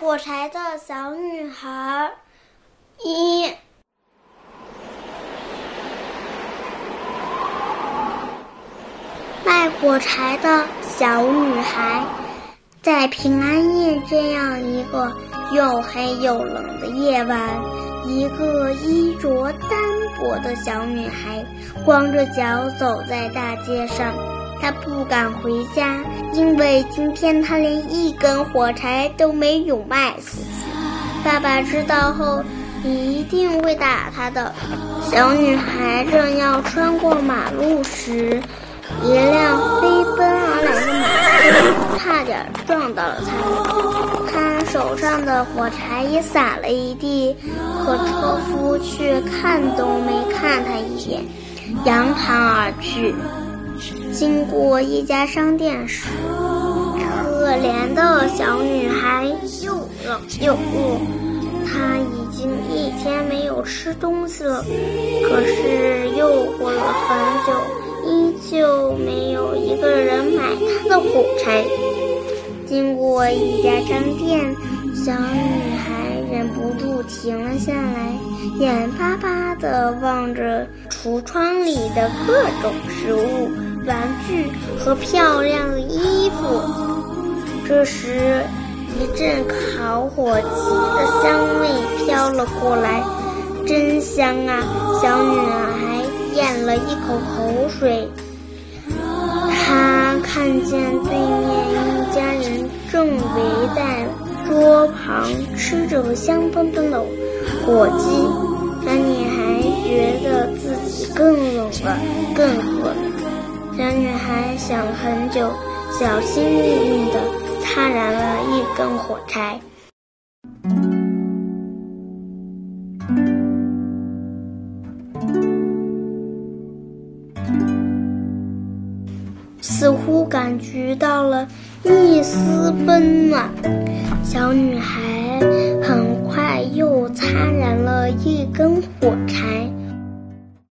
火柴的小女孩一。卖火柴的小女孩，在平安夜这样一个又黑又冷的夜晚，一个衣着单薄的小女孩光着脚走在大街上。她不敢回家，因为今天她连一根火柴都没有卖出去。爸爸知道后一定会打她的。小女孩正要穿过马路时，一辆飞奔而来的马车差点撞到了她，她手上的火柴也洒了一地，可车夫却看都没看她一眼，扬长而去。经过一家商店时，可怜的小女孩又冷又饿，她已经一天没有吃东西了，可是又过了很久。依旧没有一个人买她的火柴。经过一家商店，小女孩忍不住停了下来，眼巴巴地望着橱窗里的各种食物、玩具和漂亮的衣服。这时，一阵烤火鸡的香味飘了过来，真香啊！小女孩。咽了一口口水，她看见对面一家人正围在桌旁吃着香喷喷的火鸡，小女孩觉得自己更冷了，更。女孩想了很久，小心翼翼地擦燃了一根火柴。似乎感觉到了一丝温暖，小女孩很。